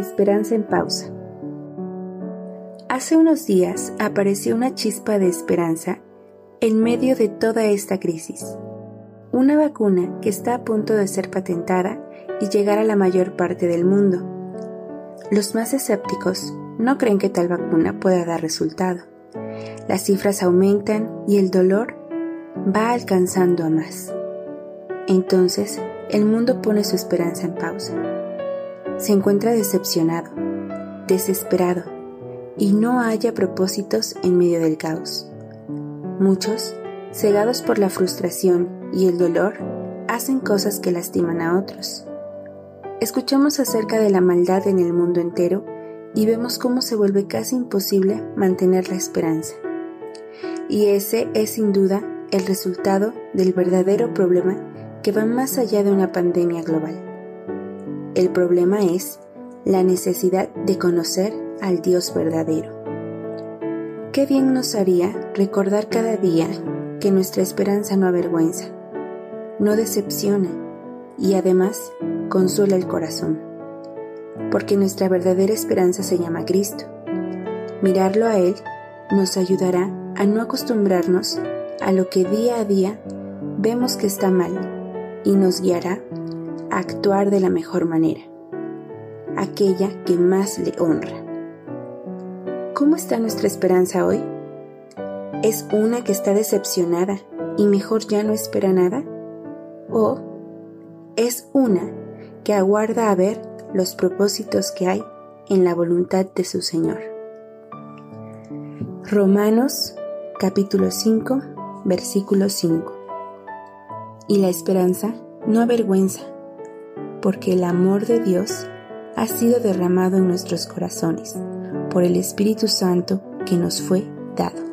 Esperanza en pausa. Hace unos días apareció una chispa de esperanza en medio de toda esta crisis. Una vacuna que está a punto de ser patentada y llegar a la mayor parte del mundo. Los más escépticos no creen que tal vacuna pueda dar resultado. Las cifras aumentan y el dolor va alcanzando a más. Entonces, el mundo pone su esperanza en pausa se encuentra decepcionado, desesperado y no haya propósitos en medio del caos. Muchos, cegados por la frustración y el dolor, hacen cosas que lastiman a otros. Escuchamos acerca de la maldad en el mundo entero y vemos cómo se vuelve casi imposible mantener la esperanza. Y ese es sin duda el resultado del verdadero problema que va más allá de una pandemia global. El problema es la necesidad de conocer al Dios verdadero. Qué bien nos haría recordar cada día que nuestra esperanza no avergüenza, no decepciona y además consuela el corazón, porque nuestra verdadera esperanza se llama Cristo. Mirarlo a Él nos ayudará a no acostumbrarnos a lo que día a día vemos que está mal y nos guiará actuar de la mejor manera, aquella que más le honra. ¿Cómo está nuestra esperanza hoy? ¿Es una que está decepcionada y mejor ya no espera nada? ¿O es una que aguarda a ver los propósitos que hay en la voluntad de su Señor? Romanos capítulo 5 versículo 5 Y la esperanza no avergüenza porque el amor de Dios ha sido derramado en nuestros corazones por el Espíritu Santo que nos fue dado.